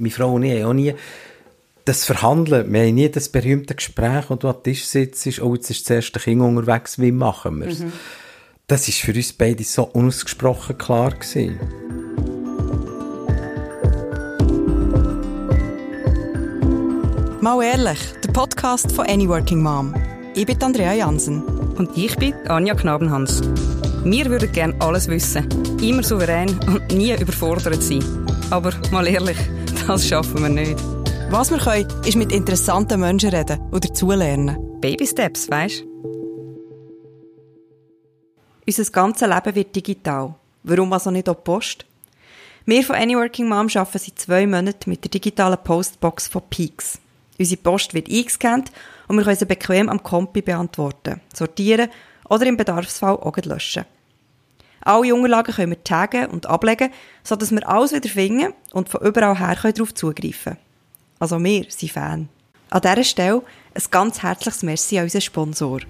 Meine Frau und ich haben auch nie das Verhandeln, wir haben nie das berühmte Gespräch, wo du am Tisch sitzt, oh, jetzt ist das erste Kind unterwegs, wie machen wir es? Mhm. Das ist für uns beide so unausgesprochen klar gewesen. Mal ehrlich, der Podcast von Any Working Mom. Ich bin Andrea Jansen. Und ich bin Anja Knabenhans. Wir würden gerne alles wissen, immer souverän und nie überfordert sein. Aber mal ehrlich, das schaffen wir nicht. Was wir können, ist mit interessanten Menschen reden oder dazulernen. Baby Steps, weisst Unser ganzes Leben wird digital. Warum also nicht auch Post? Wir von Any Working Mom arbeiten seit zwei Monaten mit der digitalen Postbox von Peaks. Unsere Post wird eingescannt und wir können sie bequem am Kompi beantworten, sortieren oder im Bedarfsfall auch löschen. Alle Unterlagen können wir taggen und ablegen, sodass wir alles wieder finden und von überall her darauf zugreifen können. Also wir sind Fan. An dieser Stelle ein ganz herzliches Merci an unseren Sponsor.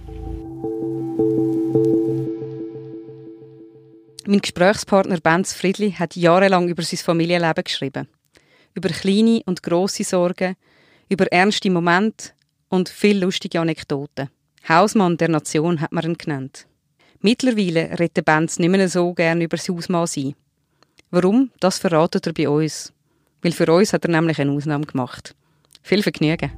Mein Gesprächspartner Benz Friedli hat jahrelang über sein Familienleben geschrieben. Über kleine und grosse Sorgen, über ernste Momente und viele lustige Anekdoten. Hausmann der Nation hat man ihn genannt. Mittlerweile redet Benz nicht mehr so gern über das Ausmaß ein. Warum? Das verratet er bei uns. Weil für uns hat er nämlich eine Ausnahme gemacht. Viel Vergnügen.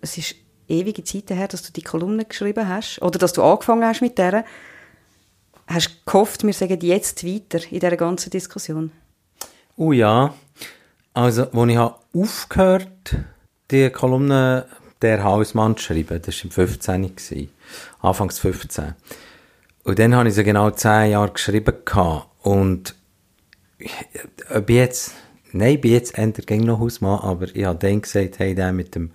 Es ist ewige Zeit her, dass du die Kolumne geschrieben hast oder dass du angefangen hast mit der. Hast du gehofft, wir sagen jetzt weiter in dieser ganzen Diskussion? Oh ja. Also, als ich aufgehört die Kolumne «Der Hausmann» zu schreiben, das war im 15. Anfangs 15. Und dann habe ich sie genau zehn Jahre geschrieben gehabt. Und ob jetzt, nein, bin jetzt endlich noch Hausmann, aber ich habe dann gesagt, hey, der mit dem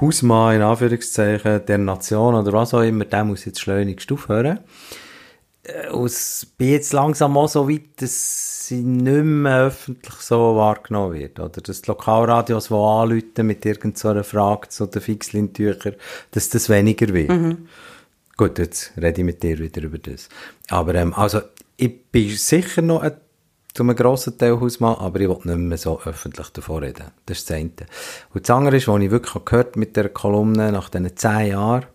Hausmann, in Anführungszeichen, der Nation oder was auch immer, der muss jetzt schleunigst aufhören. Äh, ich bin jetzt langsam auch so weit, dass sie nicht mehr öffentlich so wahrgenommen wird. Oder dass die Lokalradios, die anrufen mit irgendeiner Frage zu den Fixlintüchern, dass das weniger wird. Mhm. Gut, jetzt rede ich mit dir wieder über das. Aber ähm, also, ich bin sicher noch ein, zu einem grossen Teil Hausmann, aber ich will nicht mehr so öffentlich davon reden. Das ist das eine. Und das andere ist, was ich wirklich gehört mit der Kolumne nach diesen zehn Jahren,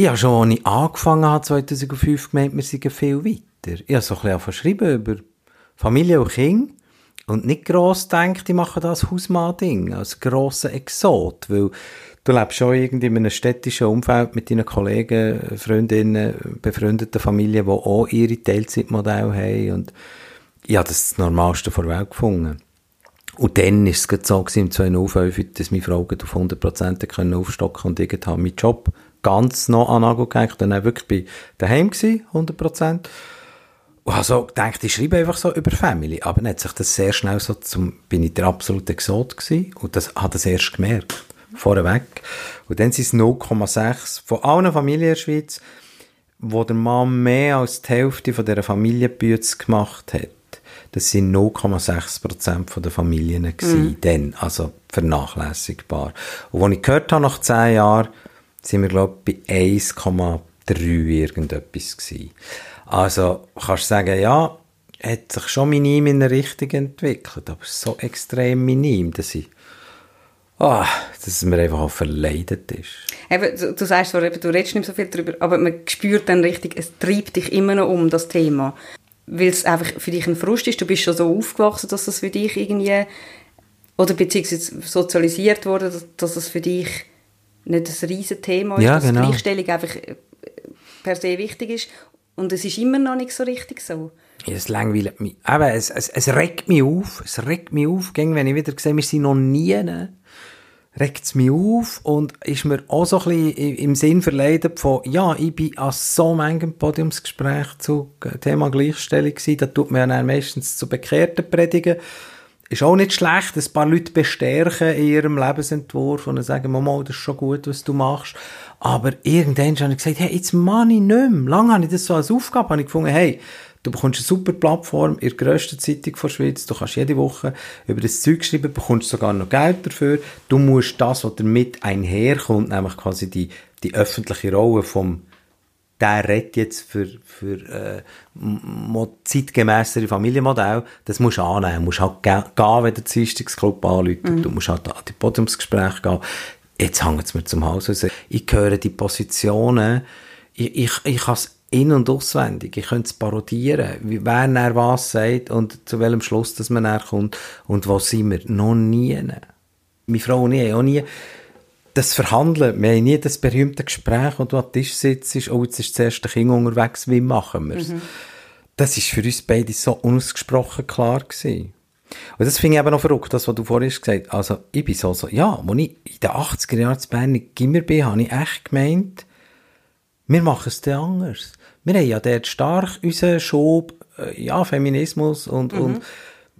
ich habe schon, als ich angefangen habe, 2005 gemeint, wir sind viel weiter. Ich habe so ein bisschen verschrieben über Familie und Kinder und nicht gross gedacht, ich mache das Hausmann-Ding als grosser Exot, weil du lebst schon irgendwie in einem städtischen Umfeld mit deinen Kollegen, Freundinnen, befreundeten Familien, die auch ihre Teilzeitmodelle haben und ich habe das, das Normalste der Welt gefunden. Und dann war es so im 2005, dass meine Frau auf 100% aufstocken und ich meinen Job ganz noch an Nagel gehängt dann wirklich bei daheim gewesen, 100%. Und habe so gedacht, ich schreibe einfach so über Family. Aber dann hat sich das sehr schnell so zum, bin ich der absolute Exot gewesen und das hat das erst gemerkt vorweg. Und dann sind es 0,6 von allen Familien in der Schweiz, wo der Mann mehr als die Hälfte von dieser Familienbüts gemacht hat. Das sind 0,6 der Familien gewesen, mhm. dann, also vernachlässigbar. Und als ich gehört habe, nach 10 Jahren, sind wir, glaube ich, bei 1,3 irgendetwas gewesen. Also, kannst du sagen, ja, hat sich schon minim in eine Richtung entwickelt, aber so extrem minim, dass ich oh, dass es mir einfach auch verleidet ist. Eben, du, du sagst zwar, du redest nicht so viel darüber, aber man spürt dann richtig, es treibt dich immer noch um, das Thema. Weil es einfach für dich ein Frust ist, du bist schon so aufgewachsen, dass das für dich irgendwie, oder beziehungsweise sozialisiert wurde, dass, dass das für dich nicht ein riesen Thema ist, ja, dass genau. Gleichstellung einfach äh, per se wichtig ist. Und es ist immer noch nicht so richtig so. Ja, es langweilt mich. Aber es, es, es regt mich auf. Es regt mich auf, wenn ich wieder sehe, wir sind noch nie regt es mich auf und ist mir auch so ein bisschen im Sinn verleidet von, ja, ich bin an so manchem Podiumsgespräch zu Thema Gleichstellung gewesen, da tut man ja meistens zu Bekehrten predigen. Ist auch nicht schlecht, ein paar Leute bestärken in ihrem Lebensentwurf und sagen, Mama, das ist schon gut, was du machst. Aber irgendwann habe ich gesagt, hey, jetzt mache ich nicht mehr. Lange habe ich das so als Aufgabe, habe ich gefunden, hey, Du bekommst eine super Plattform in der grössten Zeitung der Schweiz. Du kannst jede Woche über das Zeug schreiben, bekommst sogar noch Geld dafür. Du musst das, was damit einherkommt, nämlich quasi die, die öffentliche Rolle vom der redet jetzt für, für äh, zeitgemässere Familienmodell, das musst du annehmen. Du musst halt gehen, wenn der Dienstagsclub anruft. Mhm. Du musst halt an die Podiumsgespräche gehen. Jetzt hängt es mir zum Haus raus. Ich höre die Positionen, ich, ich, ich kann es in- und auswendig. Ich könnte es parodieren, wer er was sagt und zu welchem Schluss dass man kommt und wo sind wir. Noch nie. Meine Frau und ich haben auch nie das Verhandeln, wir haben nie das berühmte Gespräch, wo du am Tisch sitzt, oh, jetzt ist das erste Kind unterwegs, wie machen wir es? Mhm. Das ist für uns beide so unausgesprochen klar gewesen. Und das finde ich eben noch verrückt, das, was du vorhin gesagt hast. Also, ich bin so, so, ja, als ich in den 80er Jahren zu Bern in Gimmer bin, habe ich echt gemeint, wir machen es dann anders. Wir haben ja dort stark unseren Schub, äh, ja, Feminismus und, mhm. und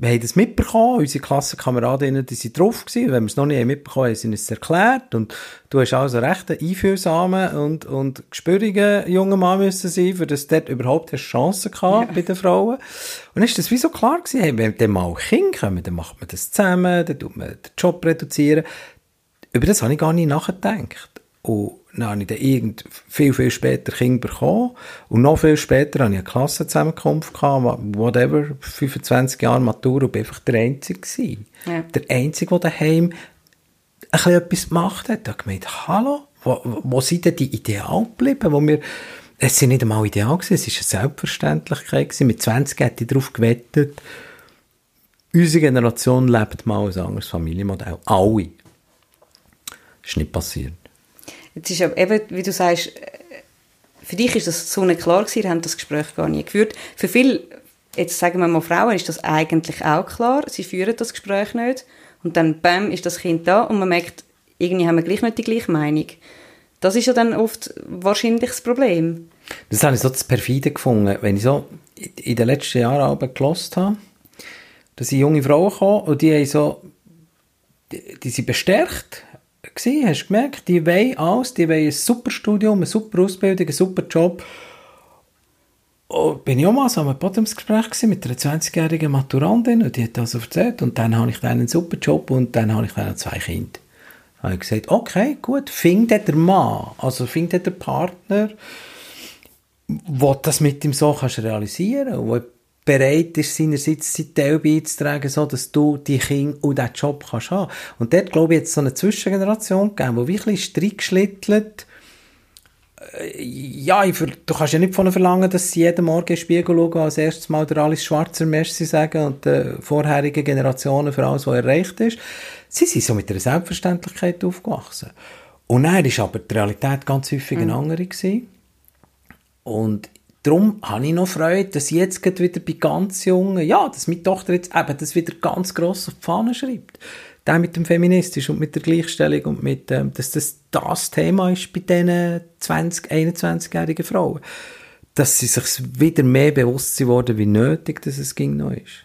wir haben das mitbekommen, unsere Klassenkameradinnen, die sind drauf gewesen, wenn wir es noch nicht mitbekommen haben, sind es erklärt und du hast also recht einen einfühlsamen und, und gespürigen jungen Mann müssen sein, für das dort überhaupt eine Chance gehabt ja. bei den Frauen. Und ist das wie so klar gewesen, hey, wenn dann mal Kinder kommen, dann macht man das zusammen, dann tut man den Job reduzieren. Über das habe ich gar nicht nachgedacht. Und dann habe ich dann irgend viel, viel später Kinder bekommen. Und noch viel später hatte ich eine Klassenzusammenkunft, gehabt, whatever, 25 Jahre Matur, und bin einfach der Einzige gewesen. Ja. Der Einzige, der daheim ein bisschen etwas gemacht hat. Da gemeint, hallo, wo, wo sind denn die Ideale geblieben, wo wir, es sind nicht einmal Ideal gewesen, es war eine Selbstverständlichkeit gewesen. Mit 20 hätte ich darauf gewettet, unsere Generation lebt mal ein anderes Familienmodell. Alle. Das ist nicht passiert. Jetzt ist eben, wie du sagst, äh, für dich ist das so nicht klar gewesen, habt das Gespräch gar nie geführt. Für viele, jetzt sagen wir mal Frauen, ist das eigentlich auch klar. Sie führen das Gespräch nicht. Und dann, bam, ist das Kind da und man merkt, irgendwie haben wir gleich nicht die gleiche Meinung. Das ist ja dann oft wahrscheinlich das Problem. Das habe ich so das Perfide gefunden. Wenn ich so in den letzten Jahren aber gelost habe, da sind junge Frauen gekommen und die haben so, die, die sind bestärkt gewesen, hast gemerkt, die wollen alles, die wollen ein super Studium, eine super Ausbildung, einen super Job. Und bin ich auch mal so einem Podiumsgespräch mit einer 20-jährigen Maturantin und die hat das erzählt und dann habe ich dann einen super Job und dann habe ich dann zwei Kinder. Dann habe ich gesagt, okay, gut, findet der Mann, also findet der Partner, wo das mit ihm so kannst realisieren kannst, bereit ist, seinerseits seinen Teil beizutragen, so dass du die Kinder und diesen Job kannst haben. Und dort, glaube ich, jetzt so eine Zwischengeneration gegeben, die wirklich Streit geschlittelt äh, ja, ich, du kannst ja nicht von ihnen verlangen, dass sie jeden Morgen in den Spiegel schauen, als erstes Mal der Alice Schwarzer Merci sagen und den vorherigen Generationen für alles, was erreicht ist. Sie sind so mit einer Selbstverständlichkeit aufgewachsen. Und dann war aber die Realität ganz häufig eine mhm. andere. Gewesen. Und Darum habe ich noch Freude, dass jetzt wieder bei ganz Jungen, ja, dass meine Tochter jetzt eben das wieder ganz gross auf die Fahne schreibt. Der mit dem Feministisch und mit der Gleichstellung und mit, ähm, dass das das Thema ist bei diesen 20-, 21-jährigen Frauen. Dass sie sich wieder mehr bewusst sind worden, wie nötig dass es ging noch ist.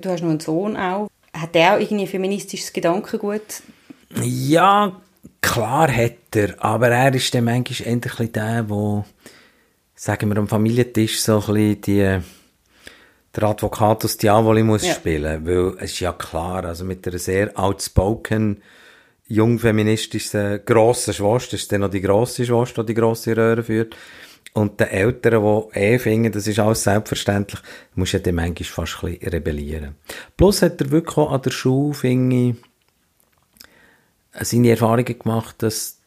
Du hast noch einen Sohn auch. Hat der auch irgendwie feministisches Gedankengut? Ja, klar hat er, aber er ist dann manchmal endlich der, der sagen wir, am Familientisch so ein bisschen die, der Advocatus Diaboli muss ja. spielen, weil es ist ja klar, also mit einer sehr outspoken, jungfeministischen, grossen Schwester, ist dann noch die grosse Schwester, die die grosse Röhre führt, und den Eltern, die eh finden, das ist alles selbstverständlich, muss ja dann manchmal fast ein bisschen rebellieren. Plus hat er wirklich auch an der Schule, finde ich, seine Erfahrungen gemacht, dass,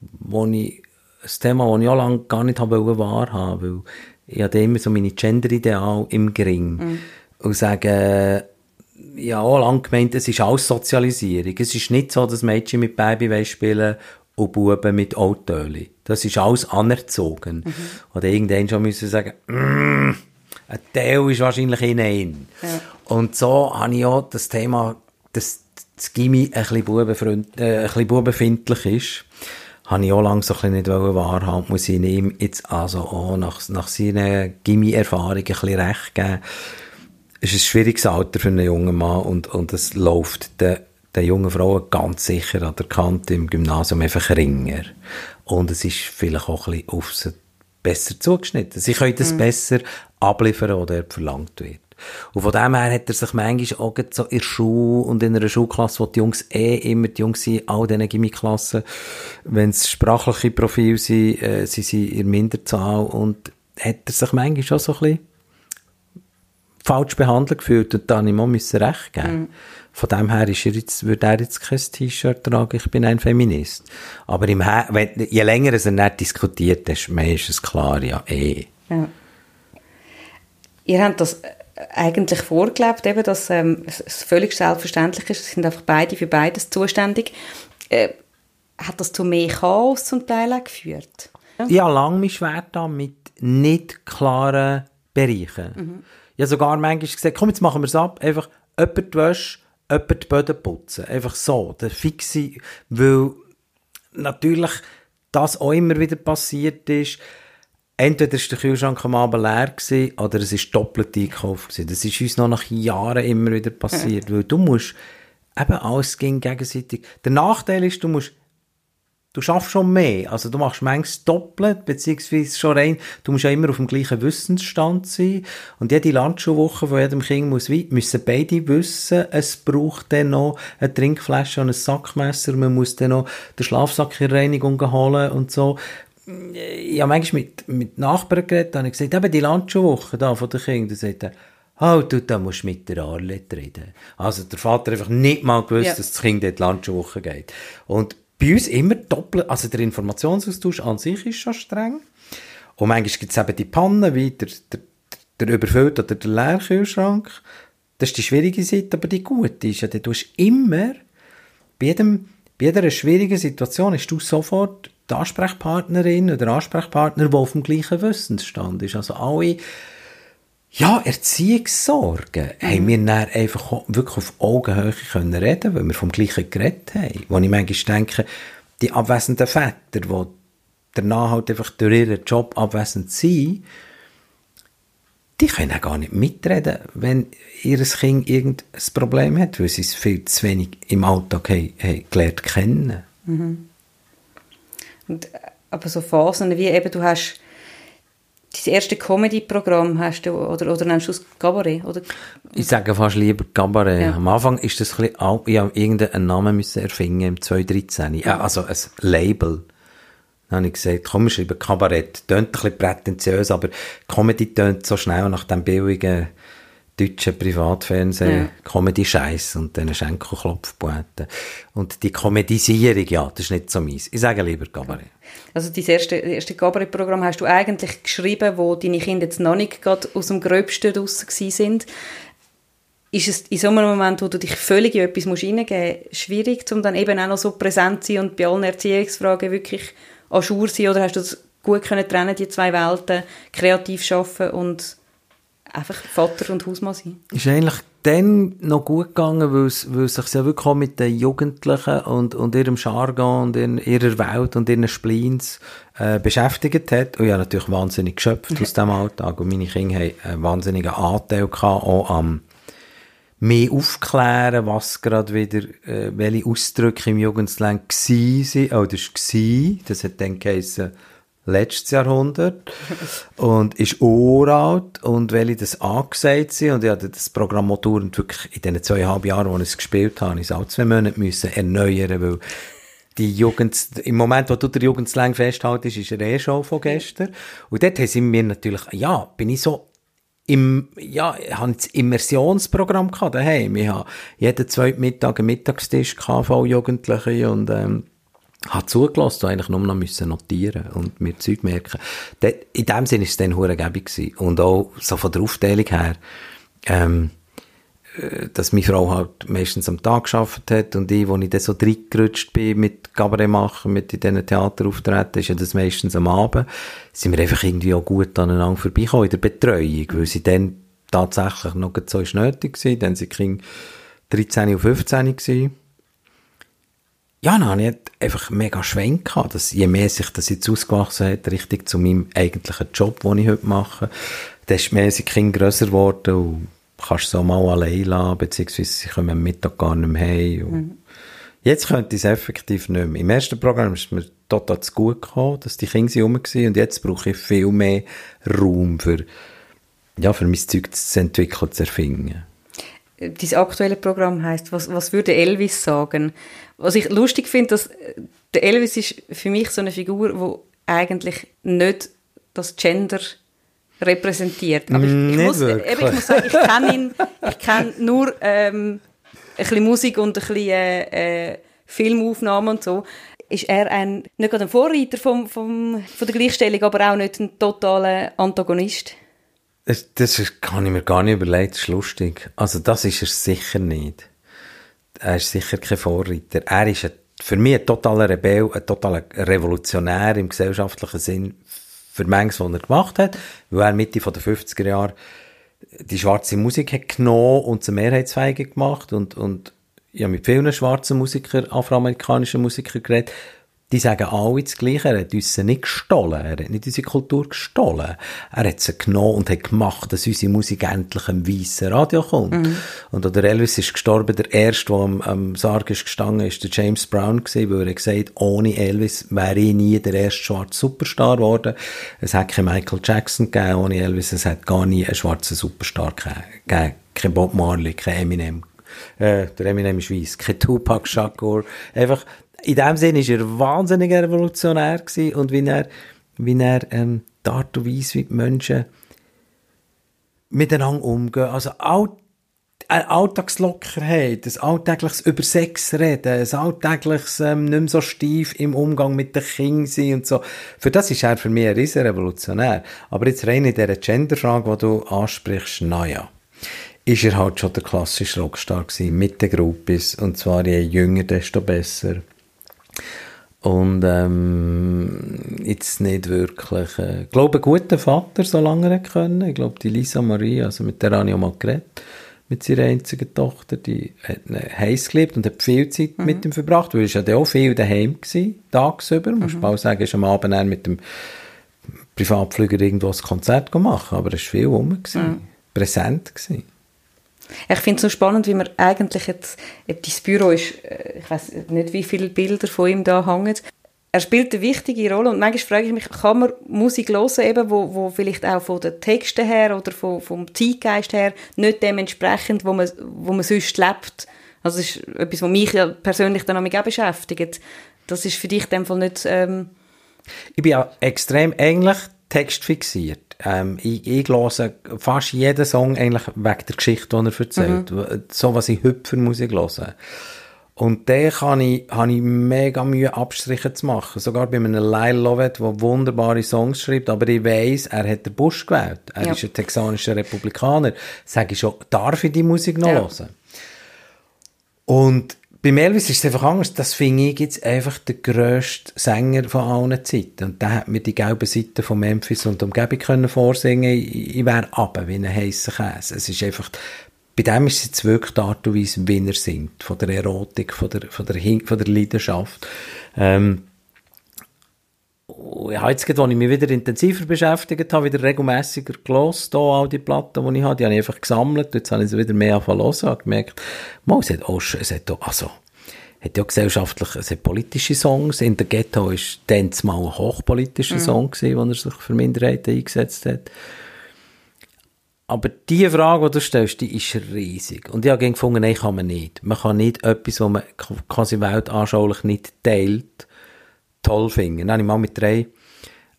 wo ich ein Thema, das ich auch lange gar nicht habe wahrhaben weil ich hatte immer so meine Gender-Ideal im Gring. Mhm. Und sage, habe auch lange gemeint, es ist alles Sozialisierung. Es ist nicht so, dass Mädchen mit Baby spielen und Buben mit Autöli. Das ist alles anerzogen. Mhm. Oder irgendwann schon müssen sagen, mm, ein Teil ist wahrscheinlich in ihnen. Ja. Und so habe ich auch das Thema, dass das Gimmi ein bisschen, bubenfreund, äh, ein bisschen bubenfindlich ist habe ich auch lange so ein nicht wahrhaben, muss ich ihm jetzt also auch nach, nach seinen Gimmi-Erfahrungen ein bisschen recht geben. Es ist ein schwieriges Alter für einen jungen Mann und, und es läuft den, den jungen Frauen ganz sicher an der Kante im Gymnasium einfach ringer. Und es ist vielleicht auch ein bisschen auf sie besser zugeschnitten. Sie können das mhm. besser abliefern, oder verlangt wird. Und von dem her hat er sich manchmal auch so in der Schule und in einer Schulklasse, wo die Jungs eh immer die Jungs sind, all diesen Gimmiklassen, wenn es sprachliche Profile sind, äh, sie sind in Minderzahl und hat er sich manchmal schon so ein bisschen falsch behandelt gefühlt und dann auch müssen recht geben. Mhm. Von dem her ist er jetzt, würde er jetzt kein T-Shirt tragen, ich bin ein Feminist. Aber im Her wenn, je länger es er nicht diskutiert, desto mehr ist es klar, ja, eh. Ja. Ihr habt das eigentlich vorgelebt, eben, dass ähm, es völlig selbstverständlich ist, es sind einfach beide für beides zuständig. Äh, hat das zu mehr Chaos zum Teil auch geführt? Ja. Ich habe lange mich schwer mit nicht klaren Bereichen. Mhm. Ich habe sogar manchmal gesagt, komm, jetzt machen wir es ab, einfach jemand die Wäsche, jemand die Böden putzen. Einfach so, der fixe, weil natürlich das auch immer wieder passiert ist, entweder ist der Kühlschrank am Abend leer gewesen, oder es ist doppelt gewesen. Das ist uns noch nach Jahren immer wieder passiert, weil du musst eben alles ging gegenseitig. Der Nachteil ist, du musst du schaffst schon mehr. Also du machst manchmal doppelt, beziehungsweise schon rein, du musst ja immer auf dem gleichen Wissensstand sein. Und jede Landschulwoche von jedem Kind muss wie, müssen beide wissen, es braucht dann noch eine Trinkflasche und ein Sackmesser, man muss dann noch den Schlafsack in Reinigung holen und so. Ich habe manchmal mit, mit Nachbarn geredet, da habe ich gesagt, eben die Landschulwoche da von den Kindern, sagt er, Oh, du, da musst du mit der Arlette reden. Also, der Vater einfach nicht mal gewusst, ja. dass das Kind in die Landschulwoche geht. Und bei uns immer doppelt, also der Informationsaustausch an sich ist schon streng. Und manchmal gibt es eben die Pannen, wie der, der, der überfüllte oder der Leerkühlschrank. Das ist die schwierige Seite, aber die gute ist ja, du hast immer, bei, jedem, bei jeder schwierigen Situation hast du sofort die Ansprechpartnerin oder Ansprechpartner, der auf dem gleichen Wissensstand ist. Also alle ja, Erziehungssorgen mhm. haben wir dann einfach wirklich auf Augenhöhe können reden, weil wir vom gleichen geredet haben. Wo ich manchmal denke, die abwesenden Väter, die danach halt einfach durch ihren Job abwesend sind, die können auch gar nicht mitreden, wenn ihr Kind irgendein Problem hat, weil sie es viel zu wenig im Alltag haben, haben gelernt kennen. Mhm. Und, äh, aber so Phasen wie eben, du hast dein erste Comedy-Programm hast du, oder, oder nennst du es Cabaret? Oder? Ich sage fast lieber Cabaret. Ja. Am Anfang ist das ein bisschen, ich habe irgendeinen Namen müssen erfinden im 2013. Ja, also ein Label. Dann habe ich gesagt, komm, wir schreiben Kabarett. Tönt ein bisschen prätentiös, aber Comedy tönt so schnell nach dem billigen deutschen Privatfernsehen, ja. Comedy-Scheiß und dann Schenkelklopfpoeten. Und die Komedisierung, ja, das ist nicht so meins. Ich sage lieber Cabaret. Also dein erste, erste Cabaret-Programm hast du eigentlich geschrieben, wo deine Kinder jetzt noch nicht gerade aus dem Gröbsten draussen sind. Ist es in so einem Moment, wo du dich völlig in etwas hineingeben musst, schwierig, um dann eben auch noch so präsent zu sein und bei allen Erziehungsfragen wirklich an Schur sein? Oder hast du das gut können trennen, die zwei Welten, kreativ arbeiten und einfach Vater und Hausmann sein? Ist eigentlich dann noch gut gegangen, weil es, weil es sich ja wirklich auch mit den Jugendlichen und, und ihrem Jargon und in ihrer Welt und ihren Spleens äh, beschäftigt hat. Und ja, natürlich wahnsinnig geschöpft aus diesem Alltag. Und meine Kinder haben einen wahnsinnigen Anteil gehabt, auch am mehr aufklären, was gerade wieder, äh, welche Ausdrücke im Jugendslang waren. Oh, das war, das hat dann geheißen, letztes Jahrhundert und ist uralt und weil ich das angesagt sind und ich hatte das Programm Motor und wirklich in den zweieinhalb Jahren, wo ich es gespielt habe, ich es auch zwei Monate müssen erneuern, weil die Jugend, im Moment, wo du der Jugendslang festhaltest, ist er eh schon von gestern. Und dort haben sie mir natürlich, ja, bin ich so im, ja, ich habe das Immersionsprogramm daheim. Ich habe jeden zweiten Mittag einen Mittagstisch gehabt, Jugendliche und, ähm, habe zugelassen eigentlich nur noch müssen notieren und mir Zeug merken. in dem Sinne war es dann hurengebig Und auch so von der Aufteilung her, ähm, äh, dass meine Frau halt meistens am Tag geschafft hat und ich, wo ich dann so reingerutscht bin mit Cabaret machen, mit in diesen Theaterauftreten, ist ja das meistens am Abend, sind wir einfach irgendwie auch gut aneinander vorbeigekommen in der Betreuung, weil sie dann tatsächlich noch so nötig waren, dann sind die Kinder 13 und 15 gewesen ja, dann habe ich einfach mega Schwenk gehabt, dass je mehr sich das jetzt ausgewachsen hat, richtig zu meinem eigentlichen Job, den ich heute mache, desto mehr sind die Kinder grösser geworden und kannst so mal allein lassen, beziehungsweise sie kommen am Mittag gar nicht mehr heim. Mhm. Jetzt könnte ich es effektiv nicht mehr. Im ersten Programm ist mir total zu gut gekommen, dass die Kinder rum waren und jetzt brauche ich viel mehr Raum für ja, für mein Zeug zu entwickeln, zu erfinden. Dieses aktuelle Programm heißt, was, was würde Elvis sagen? Was ich lustig finde, dass der Elvis ist für mich so eine Figur, wo eigentlich nicht das Gender repräsentiert. Aber ich, ich, muss, eben, ich muss sagen, ich kenne ihn, ich kenne nur ähm, ein bisschen Musik und ein bisschen äh, äh, Filmaufnahmen und so. Ist er ein, nicht gerade ein Vorreiter vom, vom, von der Gleichstellung, aber auch nicht ein totaler Antagonist? Das, das kann ich mir gar nicht überlegen, das ist lustig. Also das ist er sicher nicht. Er ist sicher kein Vorreiter. Er ist ein, für mich ein totaler Rebell, ein totaler Revolutionär im gesellschaftlichen Sinn für manches, was er gemacht hat, weil er Mitte der 50er Jahre die schwarze Musik hat genommen und zur Mehrheitsfeige gemacht und, und ich habe mit vielen schwarzen Musikern, afroamerikanischen Musikern geredet, die sagen alle das Gleiche. Er hat uns nicht gestohlen. Er hat nicht unsere Kultur gestohlen. Er hat sie genommen und hat gemacht, dass unsere Musik endlich im weißen Radio kommt. Mhm. Und der Elvis ist gestorben, der erste, der am, am Sarg ist gestanden, ist der James Brown gewesen, weil er gesagt ohne Elvis wäre ich nie der erste schwarze Superstar geworden. Es hat kein Michael Jackson gegeben ohne Elvis. Es hat gar nie einen schwarzen Superstar gegeben. Kein Bob Marley, kein Eminem. Äh, der Eminem ist weiss. Kein Tupac Shakur. Einfach, in dem Sinne war er wahnsinnig revolutionär gewesen und wie er, wie er ähm, die Art und Weise, wie die Menschen miteinander umgehen. Also all, eine Alltagslockerheit, ein alltägliches über Sex reden, ein alltägliches ähm, nicht mehr so steif im Umgang mit den Kindern sein und so. Für das ist er für mich ein riesen Revolutionär. Aber jetzt rein in dieser Genderfrage, die du ansprichst, naja ist er halt schon der klassische Rockstar gewesen, mit den Gruppis, und zwar je jünger, desto besser. Und ähm, jetzt nicht wirklich. Äh, ich glaube, ein guter Vater, solange er können. Ich glaube, die Lisa Marie, also mit der habe ich auch mal geredet, mit ihrer einzigen Tochter, die hat heiß gelebt und hat viel Zeit mhm. mit ihm verbracht, weil er ja auch viel daheim gewesen, tagsüber. Mhm. Muss man auch sagen, ist am Abend mit dem Privatflüger irgendwo ein Konzert gemacht, aber er war viel rum, mhm. präsent gewesen. Ich finde es so spannend, wie man eigentlich jetzt, dein Büro ist, äh, ich weiß nicht, wie viele Bilder von ihm da hängen. Er spielt eine wichtige Rolle und manchmal frage ich mich, kann man Musik hören, eben, wo, wo vielleicht auch von den Texten her oder von, vom Zeitgeist her nicht dementsprechend, wo man, wo man sonst lebt. Also das ist etwas, was mich persönlich dann auch beschäftigt. Das ist für dich in dem Fall nicht... Ähm ich bin ja extrem ähnlich textfixiert. Ähm, ich, ich höre fast jeden Song eigentlich wegen der Geschichte, die er erzählt. Mhm. So, was ich heute für Musik höre. Und den kann ich, habe ich mega Mühe, Abstriche zu machen. Sogar bei einem Lyle Lovett, der wunderbare Songs schreibt, aber ich weiss, er hat den Bush gewählt. Er ja. ist ein texanischer Republikaner. Sag ich schon, darf ich die Musik noch ja. hören? Und bei Elvis ist es einfach anders. Das finde ich jetzt einfach der grösste Sänger von allen Zeiten. Und der hat mir die gelben Seiten von Memphis und Umgebung können vorsingen. Ich, ich wäre ab wie ein heißer Käse. Es ist einfach, bei dem ist es jetzt wirklich die Art und Weise, wie er singt. Von der Erotik, von der, von der, von der Leidenschaft. Ähm, ja, jetzt, als ich mich wieder intensiver beschäftigt habe, wieder regelmässiger gelesen, hier all die Platten, die ich habe, die habe ich einfach gesammelt, jetzt habe ich sie wieder mehr hören, habe gemerkt, mal, es hat auch, es hat auch, also, hat ja gesellschaftlich, es hat politische Songs, in der Ghetto ist dann mal ein hochpolitischer mhm. Song gewesen, wo er sich für Minderheiten eingesetzt hat. Aber die Frage, die du stellst, die ist riesig. Und ich habe gefunden, nein, kann man nicht. Man kann nicht etwas, was man quasi weltanschaulich nicht teilt, toll finden. Dann habe ich mal mit drei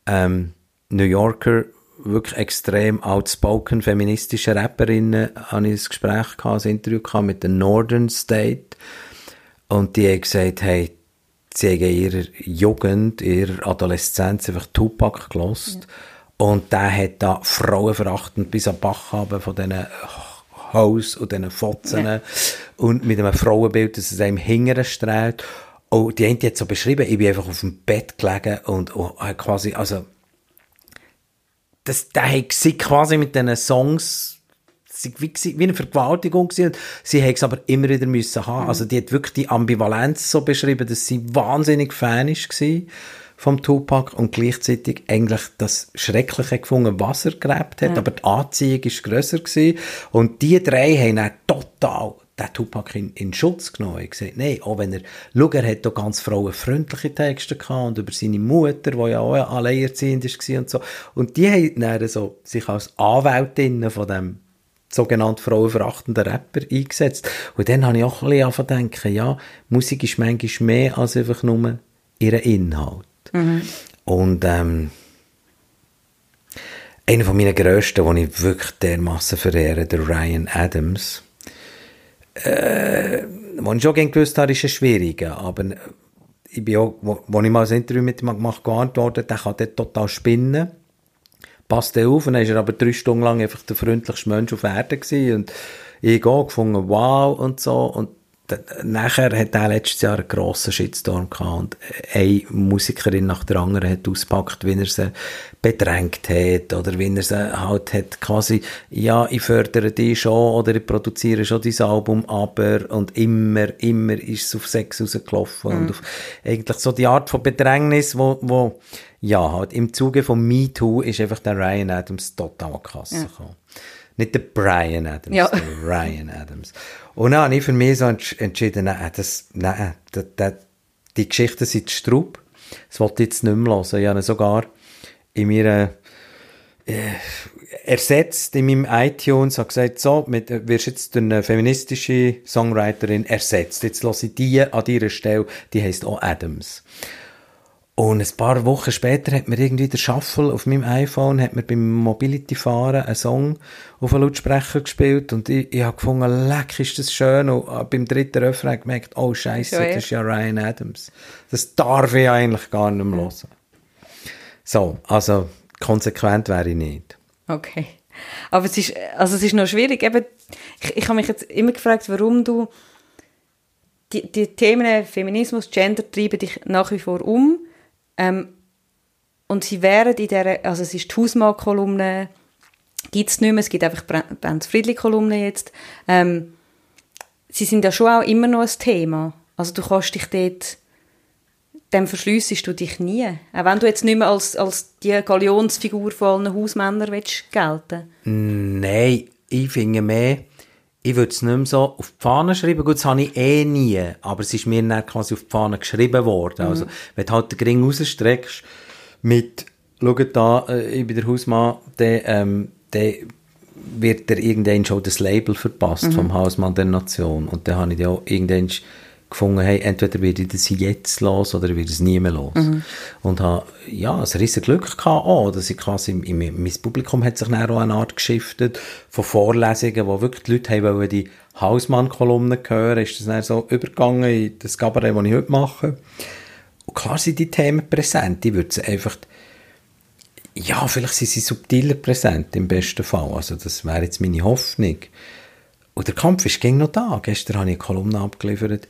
ähm, New Yorker, wirklich extrem outspoken feministische Rapperinnen, habe ich ein Gespräch gehabt, ein Interview gehabt mit der Northern State. Und die haben gesagt, hey, sie haben in ihrer Jugend, in ihrer Adoleszenz einfach Tupac gelost. Ja. Und der hat da frauenverachtend bis am Bach haben von diesen Haus und diesen Fotzen ja. und mit einem Frauenbild, das es einem hingern strahlt. Oh, die haben jetzt so beschrieben, ich bin einfach auf dem Bett gelegen und oh, quasi, also, das, der hat sie quasi mit diesen Songs, wie, wie eine Vergewaltigung gewesen. Sie haben es aber immer wieder müssen haben. Mhm. Also, die hat wirklich die Ambivalenz so beschrieben, dass sie wahnsinnig Fan war vom Tupac und gleichzeitig eigentlich das Schreckliche gefunden, was er gelebt hat, ja. aber die Anziehung ist grösser gewesen. Und die drei haben dann total den Tupac in, in Schutz genommen. Ich gesagt, nein, auch wenn er, schau, er hat da ganz frauenfreundliche Texte gehabt und über seine Mutter, die ja auch alleinerziehend war und so. Und die haben dann so sich als Anwältinnen von dem sogenannten frauenverachtenden Rapper eingesetzt. Und dann habe ich auch ein bisschen denken, ja, Musik ist manchmal mehr als einfach nur ihren Inhalt. Mhm. Und ähm, einer von meinen grössten, den ich wirklich dermassen verehre, der Ryan Adams, äh, ich schon gerne gewusst habe, ist ein schwieriger, aber ich bin auch, wo, wo ich mal ein Interview mit ihm gemacht habe, geantwortet, der kann dort total spinnen. Passt der auf, und dann ist er aber drei Stunden lang einfach der freundlichste Mensch auf Erden und ich auch gefunden, wow, und so, und nachher hat er letztes Jahr einen grossen Shitstorm gehabt und eine Musikerin nach der anderen hat ausgepackt, wie er sie bedrängt hat oder wie er sie halt hat quasi, ja, ich fördere dich schon oder ich produziere schon dieses Album, aber und immer, immer ist es auf Sex rausgelaufen mhm. und auf eigentlich so die Art von Bedrängnis, wo, wo ja, halt im Zuge von MeToo ist einfach der Ryan Adams total an die Kasse ja. gekommen. Nicht der Brian Adams, ja. der Ryan Adams. Und dann habe ich für mich so entschieden, nein, das, nein, das, das, die Geschichten sind Straub. Das wollte ich jetzt nicht mehr hören. Ich habe sogar in meiner, äh, ersetzt in meinem iTunes, habe gesagt, so, mit, wirst jetzt durch eine feministische Songwriterin ersetzt. Jetzt höre ich die an dieser Stelle, die heisst auch Adams. Und ein paar Wochen später hat mir irgendwie der Shuffle auf meinem iPhone, hat mir beim Mobility-Fahren einen Song auf einen Lautsprecher gespielt und ich, ich habe gefunden, leck, ist das schön. Und äh, beim dritten Refrain gemerkt, oh Scheiße, das ist ja Ryan Adams. Das darf ich eigentlich gar nicht mehr hören. So, also konsequent wäre ich nicht. Okay. Aber es ist, also es ist noch schwierig. Eben, ich, ich habe mich jetzt immer gefragt, warum du die, die Themen Feminismus, Gender treiben dich nach wie vor um ähm, und sie wären in der, also es ist die Hausmann-Kolumne, gibt es nicht mehr, es gibt einfach Benz Friedli-Kolumne jetzt. Ähm, sie sind ja schon auch immer noch ein Thema. Also du kannst dich dort, dem verschliessest du dich nie. Auch wenn du jetzt nicht mehr als, als die Galionsfigur von allen Hausmännern willst gelten Nein, ich finde mehr, ich würde es nicht mehr so auf die Fahne schreiben. Gut, das habe ich eh nie. Aber es ist mir dann quasi auf die Fahne geschrieben worden. Mhm. Also, wenn du halt den Ring rausstreckst, mit, schau da, äh, ich bin der Hausmann, der, ähm, der wird dir irgendwann schon das Label verpasst mhm. vom Hausmann der Nation. Und dann habe ich ja auch irgendwann gefunden, hey, entweder werde ich das jetzt los oder ich werde es nie mehr los. Mhm. Und habe, ja, ein riesen Glück gehabt auch, dass ich quasi, im, mein Publikum hat sich dann auch eine Art geschiftet von Vorlesungen, wo wirklich die Leute haben wollen, die Hausmann-Kolumnen hören, ist das dann so übergegangen in das Cabaret, das ich heute mache. Und klar sind die Themen präsent, ich würde sie einfach, ja, vielleicht sind sie subtiler präsent im besten Fall, also das wäre jetzt meine Hoffnung. Und der Kampf ist ging noch da. Gestern habe ich eine Kolumne abgeliefert,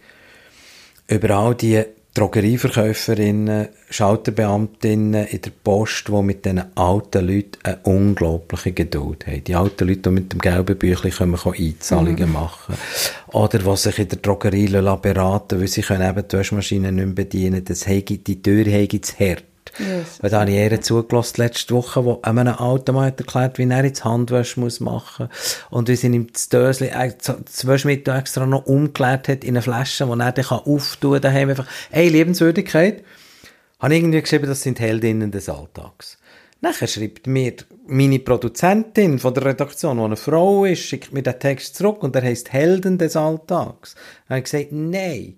über all die Drogerieverkäuferinnen, Schalterbeamtinnen in der Post, die mit diesen alten Leuten eine unglaubliche Geduld haben. Die alten Leute, die mit dem gelben Büchlein können, können Einzahlungen mhm. machen Oder die sich in der Drogerie beraten weil sie können eben die Waschmaschine nicht mehr bedienen Das die Tür haben zu hart. Yes. Weil da habe ich eher zugelassen letzte Woche, wo einem alten Mann erklärt, wie er jetzt Handwäsche muss machen und wie sie ihm das Dösli, äh, das Waschmittel extra noch umgeleert hat in eine Flasche, die er dann auftun kann, daheim einfach, ey, Lebenswürdigkeit, habe irgendwie geschrieben, das sind Heldinnen des Alltags. Nachher schreibt mir meine Produzentin von der Redaktion, die eine Frau ist, schickt mir den Text zurück und der heißt Helden des Alltags. Dann habe ich gesagt, nein,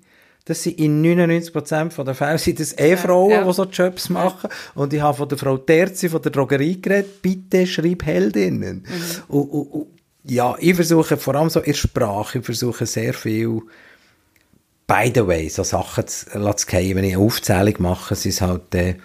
das sind in 99% der Fälle sind das eh Frauen, ja. die so Jobs machen. Und ich habe von der Frau Terzi von der Drogerie geredet, bitte schreib Heldinnen. Mhm. Und, und, und, ja, ich versuche vor allem so in Sprache, ich versuche sehr viel by the way, so Sachen zu, zu fallen. Wenn ich eine Aufzählung mache, sind es halt, äh,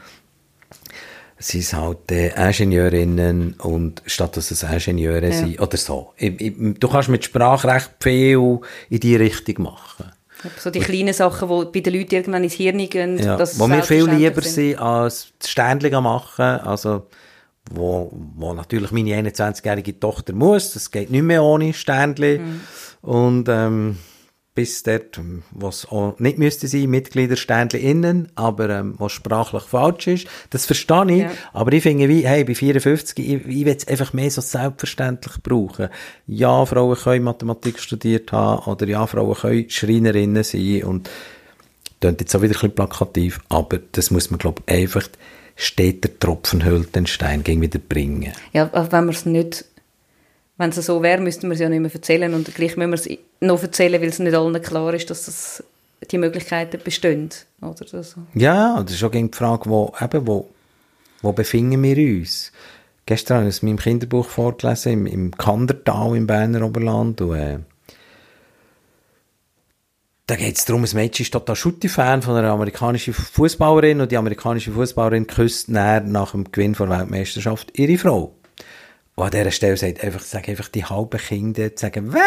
sind es halt äh, Ingenieurinnen und statt dass es Ingenieure ja. sind, oder so. Ich, ich, du kannst mit Sprache recht viel in die Richtung machen. So die kleinen Sachen, die bei den Leuten irgendwann ins Hirn gehen. Ja, wo mir viel lieber sind, als das Ständchen machen. Also, wo, wo natürlich meine 21-jährige Tochter muss. Das geht nicht mehr ohne Ständchen. Mhm. Und, ähm, bis dort, was auch nicht müsste sein, Mitgliederständchen innen, aber ähm, was sprachlich falsch ist. Das verstehe ich, Ja. aber ich finde, wie, hey, bei 54, ich, ich will es einfach mehr so selbstverständlich brauchen. Ja, Frauen können Mathematik studiert haben, oder ja, Frauen können Schreinerinnen sein, und klingt jetzt auch wieder ein bisschen plakativ, aber das muss man, glaube ich, einfach, steht der Tropfen hüllt den Stein, gegen wieder bringen. Ja, aber wenn man es nicht, wenn es so wäre, müssten wir es ja nicht mehr erzählen und gleich müssen wir es noch erzählen, weil es nicht allen klar ist, dass das, die Möglichkeiten bestehen. Oder so. Ja, das ist auch die Frage, wo, eben, wo, wo befinden wir uns? Gestern habe ich es in meinem Kinderbuch vorgelesen, im, im Kandertal im Berner Oberland. Und, äh, da geht es darum, ein Mädchen ist total Schutti-Fan von einer amerikanischen Fußballerin und die amerikanische Fußballerin küsst nach dem Gewinn der Weltmeisterschaft ihre Frau. Und an dieser Stelle sagt einfach, sag einfach die halben Kinder, sagen, weg!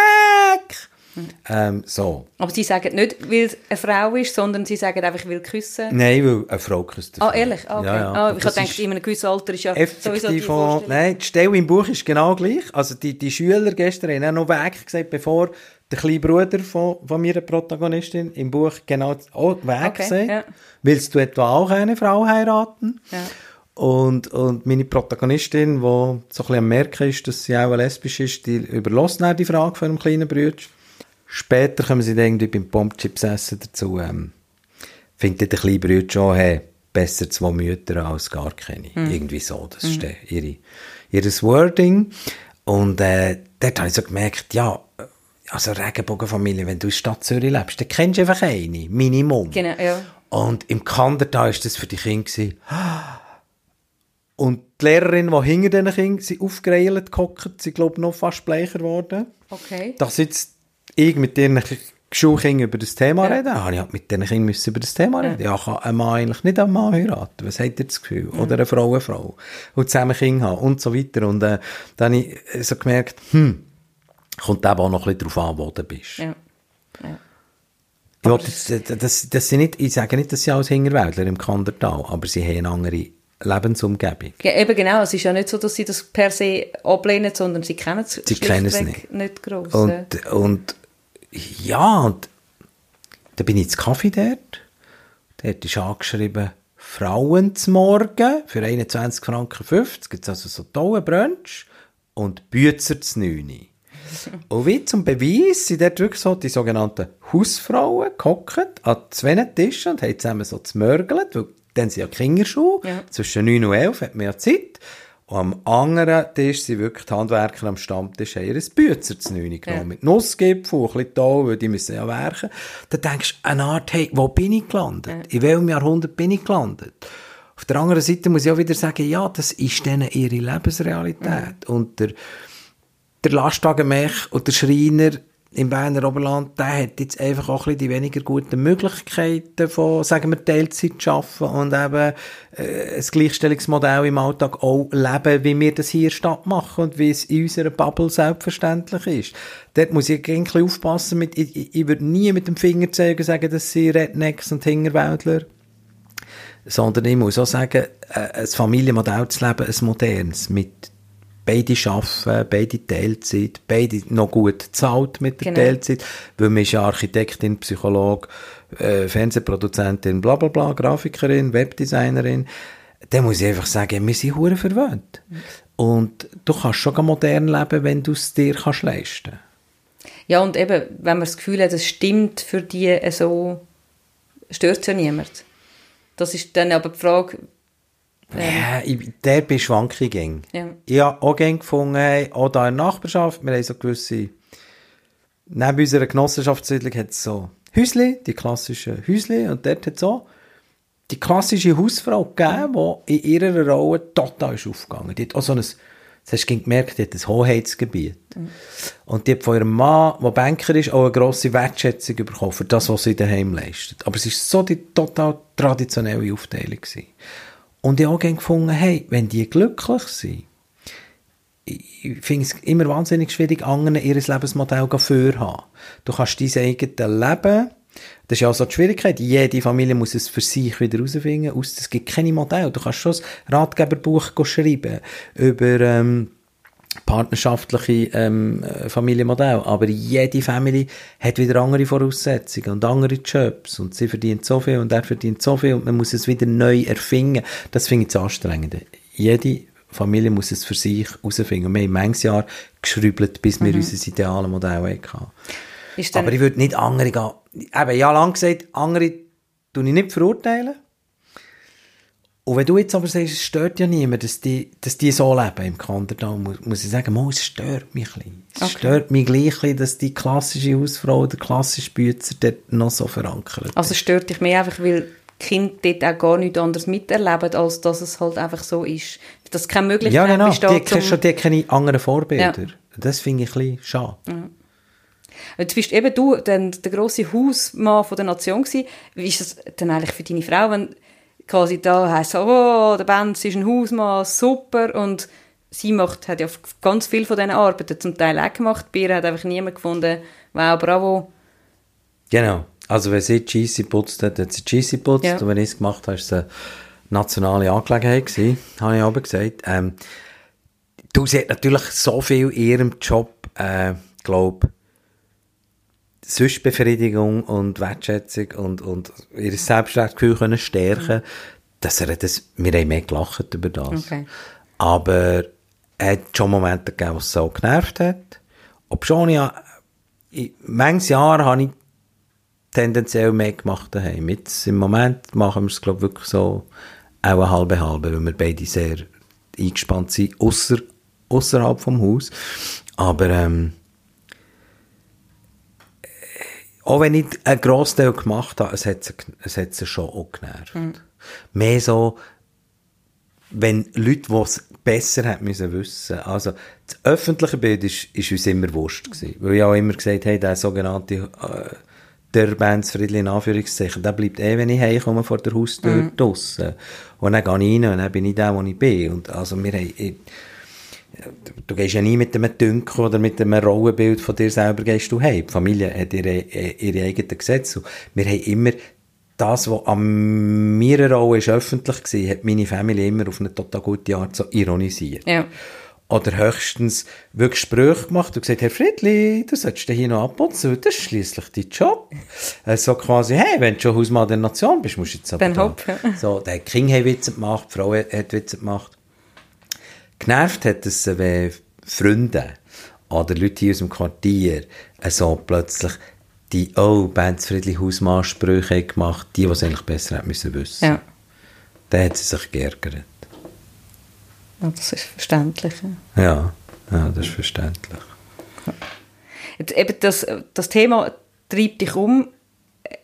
Ähm, so. Aber sie sagen nicht, weil es eine Frau ist, sondern sie sagen einfach, ich will küssen. Nein, weil eine Frau küsst Ah, Frau. ehrlich? Ah, okay. Ja, ja. Und ich habe gedacht, in einem gewissen Alter ist ja sowieso die von, nein, die Stelle im Buch ist genau gleich. Also die, die Schüler gestern haben auch noch weg gesagt, bevor der kleine Bruder von, von meiner Protagonistin im Buch genau auch weg Okay, sagt. ja. Willst du etwa auch eine Frau heiraten? Ja. Und, und meine Protagonistin, die so ein bisschen am Merken ist, dass sie auch lesbisch ist, die überlässt dann die Frage von einem kleinen Bruder. Später kommen sie dann irgendwie beim Pompchips essen dazu, ähm, findet der kleine Bruder schon, hey, besser zwei Mütter als gar keine. Irgendwie so, das ist dann ihre, ihres Wording. Und äh, dort habe ich so gemerkt, ja, also Regenbogenfamilie, wenn du in der Stadt Zürich lebst, dann kennst du einfach eine, Minimum. Genau, ja. Und im Kandertal war das für die Kinder. Und die Lehrerin, die hinter diesen Kindern sind aufgereilt gehockt, sind, glaube noch fast bleicher geworden. Okay. Da sitzt ich mit ihren Schulkindern über das Thema Ja. reden. Habe ich halt mit diesen Kindern müssen über das Thema reden. Ja, kann ein Mann eigentlich nicht einen Mann heiraten? Was habt ihr das Gefühl? Oder eine Frau eine Frau? Und zusammen Kinder haben und so weiter. Und äh, dann habe ich so gemerkt, hm, kommt eben auch noch ein bisschen darauf an, wo du bist. Ja. ja. Ich, jetzt, äh, das, das sind nicht, ich sage nicht, dass sie als Hingerwäldler im Kandertal, aber sie haben eine andere Lebensumgebung. Ja, eben genau, es ist ja nicht so, dass sie das per se ablehnen, sondern sie kennen es Sie kennen es schlichtweg nicht gross. ja. Und, und ja, und da bin ich ins Kaffee dort. Dort ist angeschrieben, Frauen zum Morgen für 21 Franken 50. Gibt also so tolle Brunch. Und Bützer zu 9. Und wie zum Beweis sind dort wirklich so die sogenannten Hausfrauen gehockt an zwei Tischen und haben zusammen so zmörgelt, weil dann sind ja Kinderschuhe. Ja. Zwischen 9 und 11 hat man ja Zeit. Und am anderen Tisch sind wirklich die Handwerker am Stammtisch, haben ihr ein Bützer zu 9 genommen. Ja. Mit Nussgipfel, ein bisschen toll, weil die müssen ja werken. Da denkst du, eine Art, hey, wo bin ich gelandet? In welchem Jahrhundert bin ich gelandet? Auf der anderen Seite muss ich auch wieder sagen, ja, das ist denen ihre Lebensrealität. Und der, der Lastwagenmech und der Schreiner im Berner Oberland, der hat jetzt einfach auch ein die weniger guten Möglichkeiten von, sagen wir, Teilzeit zu arbeiten und eben äh, ein Gleichstellungsmodell im Alltag auch leben, wie wir das hier in der Stadt machen und wie es in unserer Bubble selbstverständlich ist. Dort muss ich ein bisschen aufpassen, mit, ich, ich, ich würde nie mit dem Finger zeigen sagen, das sind Rednecks und Hingerwäldler sondern ich muss auch sagen, äh, ein Familienmodell zu leben, ein modernes, mit beide arbeiten, beide Teilzeit, beide noch gut zahlt mit der Genau. Teilzeit, weil man ist ja Architektin, Psycholog, äh, Fernsehproduzentin, bla bla bla, Grafikerin, Webdesignerin, dann muss ich einfach sagen, wir sind hure verwöhnt. Und du kannst schon modern leben, wenn du es dir kannst leisten Ja, und eben, wenn man das Gefühl hat, es stimmt für die äh, so, stört es ja niemand. Das ist dann aber die Frage, Ja, ich, der bin Schwankung gäng. Ja. Ich habe auch gäng gefunden, auch da in der Nachbarschaft, wir haben so gewisse, neben unserer Genossenschaftssiedlung hat es so Häusli, die klassischen Häusli, und dort hat es auch die klassische Hausfrau gegeben, die in ihrer Rolle total ist aufgegangen. Die hat auch so ein, das hast du gemerkt, die hat ein Hoheitsgebiet. Und die hat von ihrem Mann, der Banker ist, auch eine grosse Wertschätzung bekommen für das, was sie daheim leistet. Aber es war so die total traditionelle Aufteilung. Gewesen. Und ich habe auch gefunden, hey, wenn die glücklich sind, ich finde es immer wahnsinnig schwierig, anderen ihr Lebensmodell vorhaben. Du kannst dein eigenes Leben, das ist ja auch so die Schwierigkeit, jede Familie muss es für sich wieder herausfinden, aus, es gibt keine Modelle. Du kannst schon ein Ratgeberbuch schreiben über, ähm, partnerschaftliche ähm, äh, Familienmodell. Aber jede Familie hat wieder andere Voraussetzungen und andere Jobs und sie verdient so viel und er verdient so viel und man muss es wieder neu erfinden. Das finde ich das Anstrengende. Jede Familie muss es für sich herausfinden. Wir haben manches Jahr geschrübelt, bis wir mhm. unser ideales Modell hatten. Aber ich würde nicht andere gehen. Eben, ja, lang gesagt, andere tue ich nicht verurteilen. Und wenn du jetzt aber sagst, es stört ja niemand, dass die, dass die so leben im Kandertal, muss, muss ich sagen, mal, es stört mich ein bisschen. Es okay. stört mich gleich, dass die klassische Hausfrau oder klassische Bützer dort noch so verankert Also stört dich mehr einfach, weil die Kinder dort auch gar nichts anderes miterleben, als dass es halt einfach so ist. Dass keine Möglichkeit ja, genau. besteht, die, zum... die keine anderen Vorbilder. Ja. Das finde ich ein bisschen schade. Ja. Jetzt bist eben du dann der grosse Hausmann von der Nation gewesen. Wie ist das dann eigentlich für deine Frau, wenn quasi da heisst oh, der Benz ist ein Hausmann, super, und sie macht, hat ja ganz viel von diesen Arbeiten zum Teil auch gemacht. Bei ihr hat einfach niemand gefunden, wow, bravo. Genau. Also wenn sie Cheesy putzt hat, hat sie Cheesy putzt. Ja. Und wenn ich es gemacht habe, war es eine nationale Angelegenheit gewesen, habe ich aber gesagt. Ähm, du, sie hat natürlich so viel in ihrem Job, äh, glaube sonst Befriedigung und Wertschätzung und, und ihr Selbstwertgefühl können stärken, dass er das, wir haben mehr gelacht über das. Okay. Aber er hat schon Momente gegeben, wo es so genervt hat. Ob schon ja, in manches Jahr habe ich tendenziell mehr gemacht daheim. Jetzt im Moment machen wir es, glaube ich, wirklich so auch eine halbe halbe, weil wir beide sehr eingespannt sind, außerhalb vom Haus. Aber ähm, auch wenn ich einen Großteil gemacht habe, es hat sie, es hat sie schon auch genervt. Mhm. Mehr so, wenn Leute, die es besser hätten müssen wissen. Also, das öffentliche Bild ist, ist uns immer wurscht gewesen. Weil ich auch immer gesagt habe, der sogenannte, äh, der Bandsfriedli in Anführungszeichen, der bleibt eh, wenn ich heimkomme vor der Haustür mhm. draussen. Und dann gehe ich rein und dann bin ich der, wo ich bin. Und also, wir haben, du gehst ja nie mit einem Dünkel oder mit einem Rollenbild von dir selber gehst du heim. Die Familie hat ihre, ihre eigenen Gesetze. Wir haben immer das, was an meiner Rolle ist öffentlich war, hat meine Familie immer auf eine total gute Art so ironisiert. Ja. Oder höchstens wirklich Sprüche gemacht und gesagt, Herr Friedli, du solltest hier noch abputzen, das ist schliesslich dein Job. Äh, so quasi, hey, wenn du schon Hausmann der Nation bist, musst du jetzt aber Dann hopp. So, der King hat Witze gemacht, die Frau hat Witze gemacht. Genervt hat es, wenn Freunde oder Leute hier aus dem Quartier so plötzlich die, oh, Benz Friedli Hausmann-Sprüche gemacht, die, die es eigentlich besser hätten müssen wissen. Ja. Dann hat sie sich geärgert. Ja, das ist verständlich. Ja, ja das ist verständlich. Jetzt eben das, das Thema treibt dich um.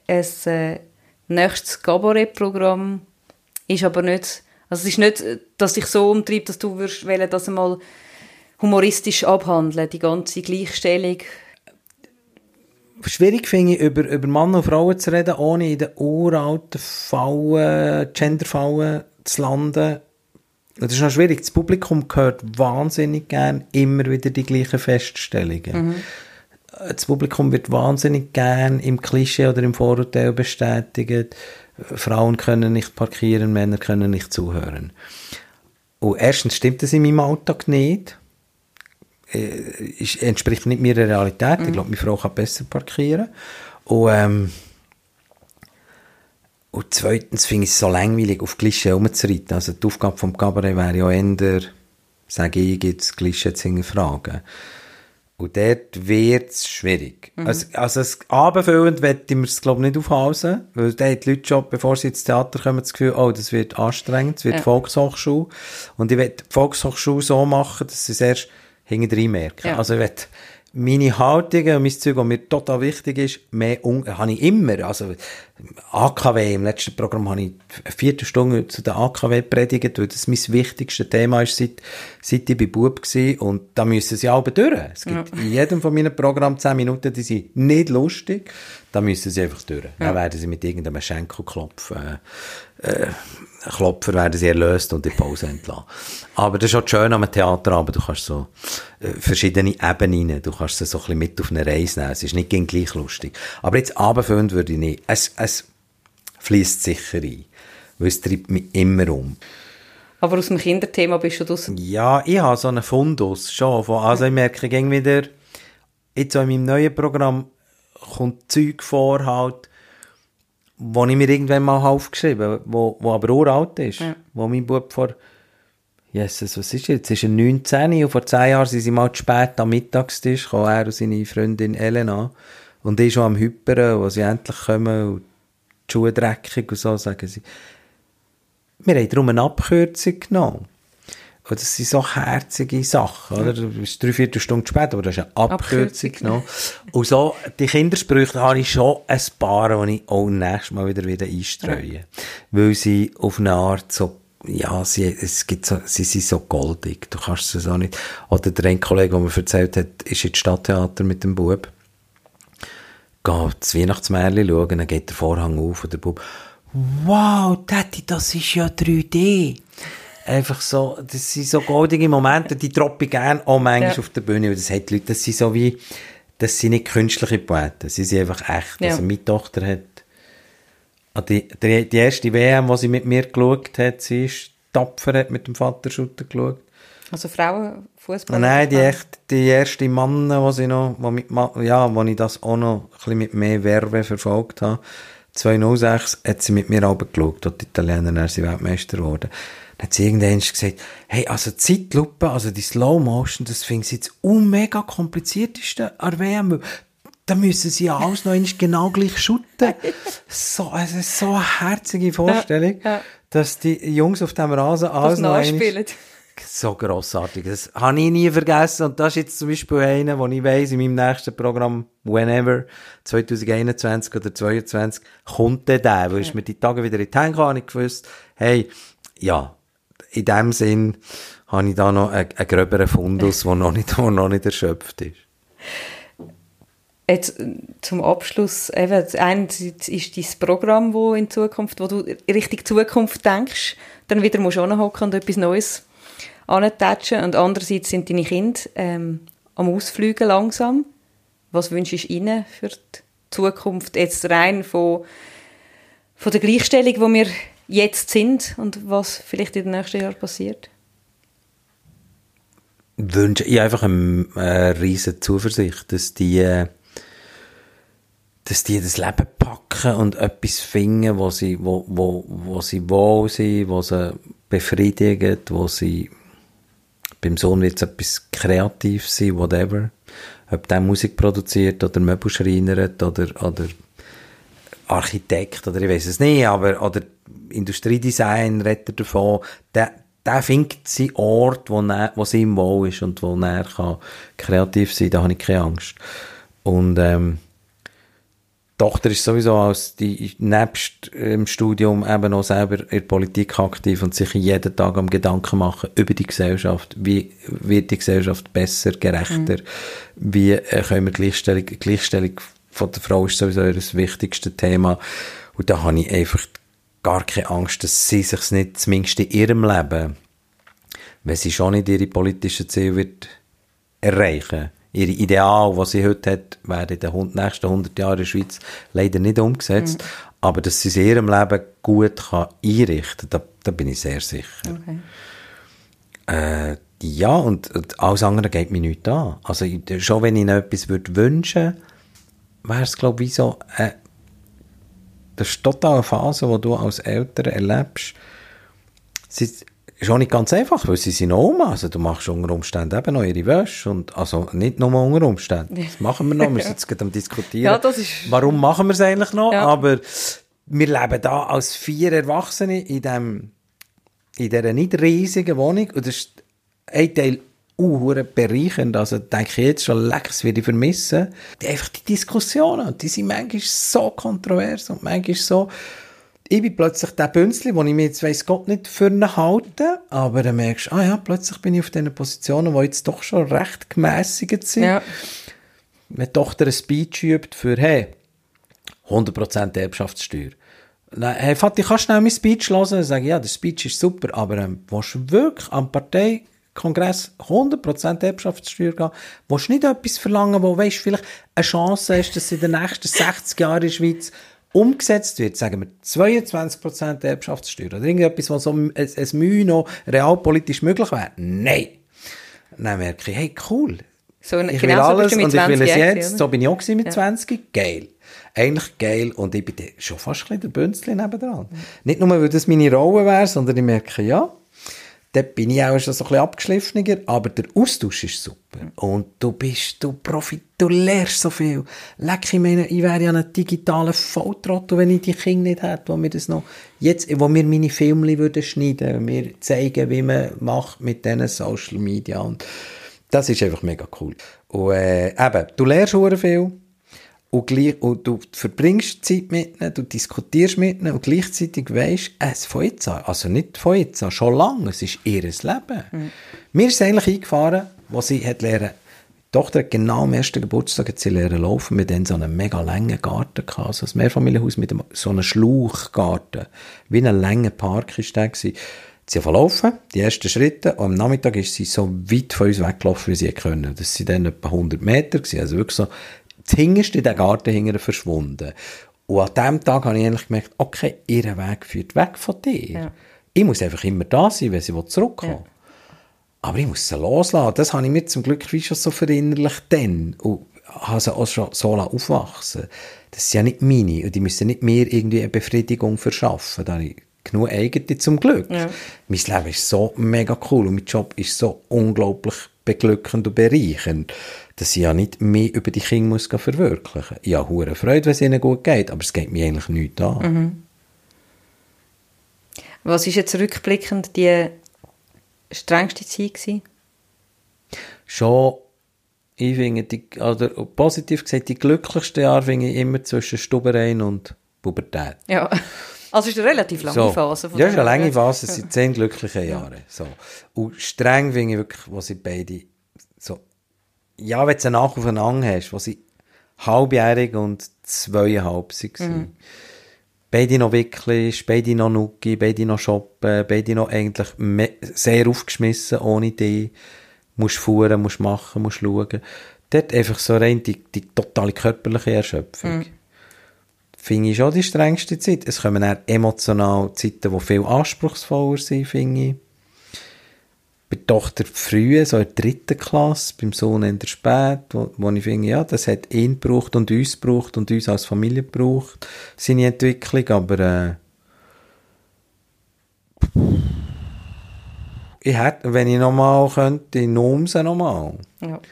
Ein äh, nächstes Cabaret-Programm ist aber nicht also es ist nicht, dass dich so umtreibt, dass du würdest wollen, das einmal humoristisch abhandeln, die ganze Gleichstellung. Schwierig finde ich, über, über Mann und Frauen zu reden, ohne in den uralten Fallen, Genderfallen zu landen. Das ist noch schwierig. Das Publikum hört wahnsinnig gern immer wieder die gleichen Feststellungen. Mhm. Das Publikum wird wahnsinnig gern im Klischee oder im Vorurteil bestätigt Frauen können nicht parkieren, Männer können nicht zuhören. Und erstens stimmt das in meinem Alltag nicht. Es äh, entspricht nicht meiner Realität. Mhm. Ich glaube, meine Frau kann besser parkieren. Und, ähm, und zweitens finde ich es so langweilig, auf Klischee herumzureiten. Also die Aufgabe vom Cabaret wäre ja eher, sage ich, gibt es Klischee zu hinterfragen. Und dort wird es schwierig. Mhm. Also, also abendfüllend möchte ich es, glaube ich, nicht aufhalsen, weil da haben die Leute schon, bevor sie ins Theater kommen, das Gefühl, oh, das wird anstrengend, es wird ja. Volkshochschule. Und ich will die Volkshochschule so machen, dass sie es erst hinten merken. Ja. Also ich will meine Haltung und mein Zeug, was mir total wichtig ist, mehr un habe ich immer. Also, AKW, im letzten Programm habe ich eine Viertelstunde zu der AKW predigt, weil das mein wichtigstes Thema ist, seit, seit ich bei Bub war. Und da müssen sie alle durch. Es gibt ja. in jedem von meinen Programmen zehn Minuten, die sind nicht lustig. Da müssen sie einfach durch. Ja. Dann werden sie mit irgendeinem Schenkelklopf, äh, äh, Klopfer werden sie erlöst und in Pause entlassen. Aber das ist auch schön am Theaterabend. Du kannst so äh, verschiedene Ebenen, du kannst sie so ein bisschen mit auf eine Reise nehmen. Es ist nicht gleich lustig. Aber jetzt abendfüllend würde ich nicht. Es, es fließt sicher ein. Weil es treibt mich immer um. Aber aus dem Kinderthema bist du das? Ja, ich habe so einen Fundus schon. Von, also ich merke ich wieder, jetzt auch in meinem neuen Programm kommt Zeug vor, halt, wo ich mir irgendwann mal aufgeschrieben habe, wo, wo aber uralt ist. Ja. Wo mein Bub vor, Jesus, was ist jetzt? Jetzt ist er 19 und vor 10 Jahren sind sie mal zu spät am Mittagstisch gekommen, er und seine Freundin Elena. Und ich schon am Hyperen, wo sie endlich kommen und die Schuhe dreckig und so, sagen sie. Wir haben darum eine Abkürzung genommen. Und das sind so herzige Sachen, oder? Du bist drei, vier Stunden später, aber das ist eine Abkürzung genommen. Und so, die Kindersprüche habe ich schon ein paar, die ich auch nächstes Mal wieder, wieder einstreue. Ja. Weil sie auf eine Art so ja, sie, es gibt so, sie sind so goldig. Du kannst es auch nicht. Oder der ein Kollege, der mir erzählt hat, ist ins Stadttheater mit dem Bub. Geht das Weihnachtsmärchen schauen, dann geht der Vorhang auf und der Bub, wow, Tati, das ist ja 3D. Einfach so, das sind so goldige Momente, die droppe ich gerne auch manchmal ja. auf der Bühne, weil das hat Leute, das sind so wie, das sind nicht künstliche Poeten, sie sind einfach echt. Ja. Also meine Tochter hat Ah, die, die, die erste WM, die sie mit mir geschaut hat, sie ist tapfer, hat mit dem Vater Schutter geschaut. Also Frauenfußball? Nein, die, echt, die erste Mann, wo sie noch, wo, mit, ja, wo ich das auch noch ein bisschen mit mehr Werbe verfolgt habe. 2006 hat sie mit mir geschaut, dort die Italiener, dann sie Weltmeister geworden. Dann hat sie irgendwann gesagt, hey, also Zeitlupe, also die Slow Motion, das finde ich jetzt un mega komplizierteste an WM da müssen sie alles noch genau gleich shooten. so, also so eine herzige Vorstellung, ja, ja. dass die Jungs auf dem Rasen alles noch spielen. So grossartig. Das habe ich nie vergessen. Und das ist jetzt zum Beispiel einer, wo ich weiss, in meinem nächsten Programm, whenever, 2021 oder 2022, kommt der, der. Weil ja. ich mir die Tage wieder in die Hände habe ich gewusst, hey, ja, in dem Sinn habe ich da noch einen, einen gröberen Fundus, der noch nicht, der noch nicht erschöpft ist. Jetzt äh, zum Abschluss, eben, einerseits ist dein Programm, wo in Zukunft, wo du richtig Zukunft denkst, dann wieder musst du hocken und etwas Neues antatschen und andererseits sind deine Kinder ähm, am Ausflügen langsam. Was wünschst du ihnen für die Zukunft, jetzt rein von, von der Gleichstellung, wo wir jetzt sind und was vielleicht in den nächsten Jahren passiert? Wünsche ich einfach eine, riesige Zuversicht, dass die dass die das Leben packen und etwas finden, wo sie, wo, wo, wo sie wohl sind, wo sie befriedigen, wo sie beim Sohn wird es etwas kreativ sein, whatever. Ob der Musik produziert oder Möbel schreinert oder, oder Architekt oder ich weiß es nicht, aber oder Industriedesign redet davon, der, der findet seinen Ort, wo, er, wo sie ihm wohl ist und wo er kann kreativ sein, da habe ich keine Angst. Und ähm, Tochter ist sowieso als die nebst im Studium eben auch selber in der Politik aktiv und sich jeden Tag am Gedanken machen über die Gesellschaft. Wie wird die Gesellschaft besser, gerechter? Mhm. Wie äh, können wir Gleichstellung, Gleichstellung von der Frau ist sowieso das wichtigste Thema. Und da habe ich einfach gar keine Angst, dass sie sich nicht, zumindest in ihrem Leben, wenn sie schon nicht ihre politischen Ziele wird erreichen ihre Ideal, was sie heute hat, werden in den nächsten 100 Jahren in der Schweiz leider nicht umgesetzt. Mhm. Aber dass sie es in ihrem Leben gut kann einrichten kann, da, da bin ich sehr sicher. Okay. Äh, ja, und, und, alles andere geht mir nicht an. Also, schon wenn ich ihnen etwas würde wünschen, wäre es, glaube ich, so, äh, das ist total eine Phase, die du als Eltern erlebst. Sie, ist auch nicht ganz einfach, weil sie sind Oma. Also du machst unter Umständen eben noch ihre Wäsche. Und, also nicht nur unter Umständen. Das machen wir noch. Wir sind jetzt gerade am diskutieren. Ja, das ist... Warum machen wir es eigentlich noch? Ja. Aber wir leben da als vier Erwachsene in dem, in dieser nicht riesigen Wohnung. Und das ist ein Teil uh, bereichernd. Also denke ich jetzt schon, leck, das werde ich vermissen. Die, einfach die Diskussionen, die sind manchmal so kontrovers und manchmal so ich bin plötzlich der Bünzli, wo ich mir jetzt weiss Gott nicht für ihn halte, aber dann merkst du, ah ja, plötzlich bin ich auf diesen Positionen, die jetzt doch schon recht gemäßigt sind. Ja. Wenn die Tochter ein Speech übt für, hey, 100% Erbschaftssteuer. Nein, hey Vati, kannst du schnell mein Speech hören? Dann sage ich, ja, der Speech ist super, aber ähm, willst du wirklich am Parteikongress 100% Erbschaftssteuer gehen? Willst du nicht etwas verlangen, wo weißt, vielleicht eine Chance hast, dass in den nächsten 60 Jahren in der Schweiz umgesetzt wird, sagen wir 22% Erbschaftssteuer oder irgendetwas, was so ein, ein Mühe noch realpolitisch möglich wäre. Nein. Dann merke ich, hey, cool. So, ich genau will so alles mit und ich will 20 es jetzt. oder? So bin ich auch mit 20. Geil. Eigentlich geil. Und ich bin schon fast ein bisschen der Bünzli nebendran. Nicht nur, weil das meine Rolle wäre, sondern ich merke, ja, dort bin ich auch schon so ein bisschen abgeschliffener, aber der Austausch ist super. Und du bist, du profit, du lernst so viel. Leck, ich meine, ich wäre ja ein digitaler Volltrottel, wenn ich die Kinder nicht hätte, wo mir das noch, jetzt, wo mir meine Filme würden schneiden, mir zeigen, wie man macht mit diesen Social Media und das ist einfach mega cool. Und, äh, eben, du lernst sehr viel und, gleich, und du verbringst Zeit mit ihnen, du diskutierst mit ihnen und gleichzeitig weisst, es von jetzt an, also nicht von jetzt an, schon lange, es ist ihr Leben. Mir ist eigentlich eingefahren, wo sie hat lernen, die Tochter hat genau am ersten Geburtstag hat sie lernen laufen, mit dann so einem mega langen Garten gehabt, also ein Mehrfamilienhaus mit einem, so einem Schlauchgarten, wie ein langer Park ist der gewesen. Sie hat verlaufen, die ersten Schritte, und am Nachmittag ist sie so weit von uns weggelaufen, wie sie können. Das sind dann etwa 100 Meter gewesen, also wirklich so, Hinterste in den Garten verschwunden. Und an dem Tag habe ich eigentlich gemerkt, okay, ihr Weg führt weg von dir. Ja. Ich muss einfach immer da sein, wenn sie zurückkommen will. Aber ich muss sie loslassen. Das habe ich mir zum Glück wie schon so verinnerlicht dann. Und habe sie auch schon so aufwachsen Das sind ja nicht meine. Und die müssen nicht mir irgendwie eine Befriedigung verschaffen. Da habe ich genug eigene zum Glück. Ja. Mein Leben ist so mega cool und mein Job ist so unglaublich beglückend und bereichernd, dass ich ja nicht mehr über die Kinder muss verwirklichen Ich habe hure Freude, wenn es ihnen gut geht, aber es geht mir eigentlich nichts an. Was ist jetzt rückblickend die strengste Zeit gewesen? schon, ich finde, die, oder positiv gesagt, die glücklichsten Jahre finde ich immer zwischen Stubereien und Pubertät. Ja. Also ist eine relativ lange So. Phase. von Ja, ist eine lange Phase, es sind zehn glückliche Jahre. So. Und streng finde ich wirklich, wo sie beide ja, wenn du nach aufeinander hast, wo sie halbjährig und zweieinhalb waren. Mhm. Beide noch wirklich, beide noch Nuki, beide noch shoppen, beide noch eigentlich sehr aufgeschmissen, ohne die. Musst fuhren, musst machen, musst schauen. Dort einfach so rein die, die totale körperliche Erschöpfung. Mhm. Finde ich schon die strengste Zeit. Es kommen dann emotional Zeiten, die viel anspruchsvoller sind, finde ich. Bei der Tochter früh, so in der dritten Klasse, beim Sohn in der spät, wo, wo ich finde, ja, das hat ihn gebraucht und uns gebraucht und uns als Familie gebraucht, seine Entwicklung, aber äh, ich hätte, wenn ich nochmal könnte, ich nehme sie nochmal. Ja.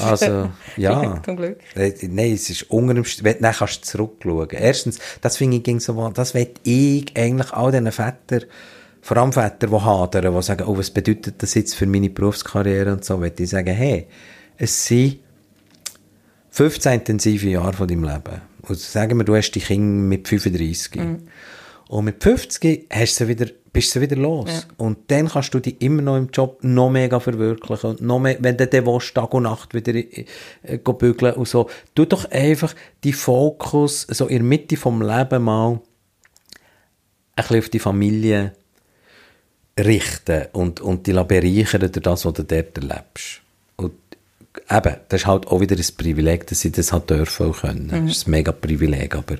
Also, ja. Zum Glück. Äh, Nein, es ist unter dem St- wenn- Dann kannst du zurückschauen. Erstens, das finde ich ging so, das will ich eigentlich all diesen Vätern, vor allem Väter, die hadern, die sagen, oh, was bedeutet das jetzt für meine Berufskarriere und so, will ich sagen, hey, es sind 15 intensive Jahre von deinem Leben. Und sagen wir, du hast die Kinder mit 35. Und mit 50 hast du wieder, bist du wieder los. Ja. Und dann kannst du dich immer noch im Job noch mega verwirklichen. Und noch mehr, wenn du dann willst, Tag und Nacht wieder äh, äh, bügeln und so. Tu doch einfach die Fokus so in der Mitte vom Leben mal ein bisschen auf die Familie richten und, und die bereichern durch das, was du dort erlebst. Und eben, das ist halt auch wieder ein Privileg, dass sie das halt dürfen auch können. Das ist ein mega Privileg, aber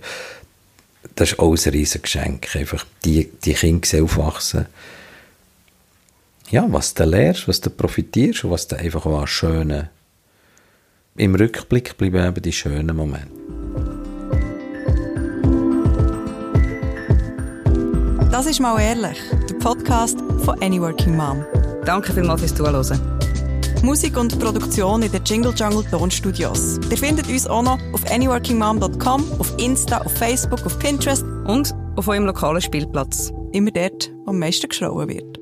das ist auch ein riesen Geschenk, einfach die, die Kinder sehen aufwachsen. Ja, was du lernst, was du profitierst und was du einfach auch an schönen im Rückblick bleiben eben die schönen Momente. Das ist mal ehrlich, der Podcast von Any Working Mom. Danke vielmals fürs Zuhören. Musik und Produktion in den Jingle Jungle Tonstudios. Ihr findet uns auch noch auf anyworkingmom.com, auf Insta, auf Facebook, auf Pinterest, Und auf eurem lokalen Spielplatz. immer dort, wo am meisten geschrauen wird.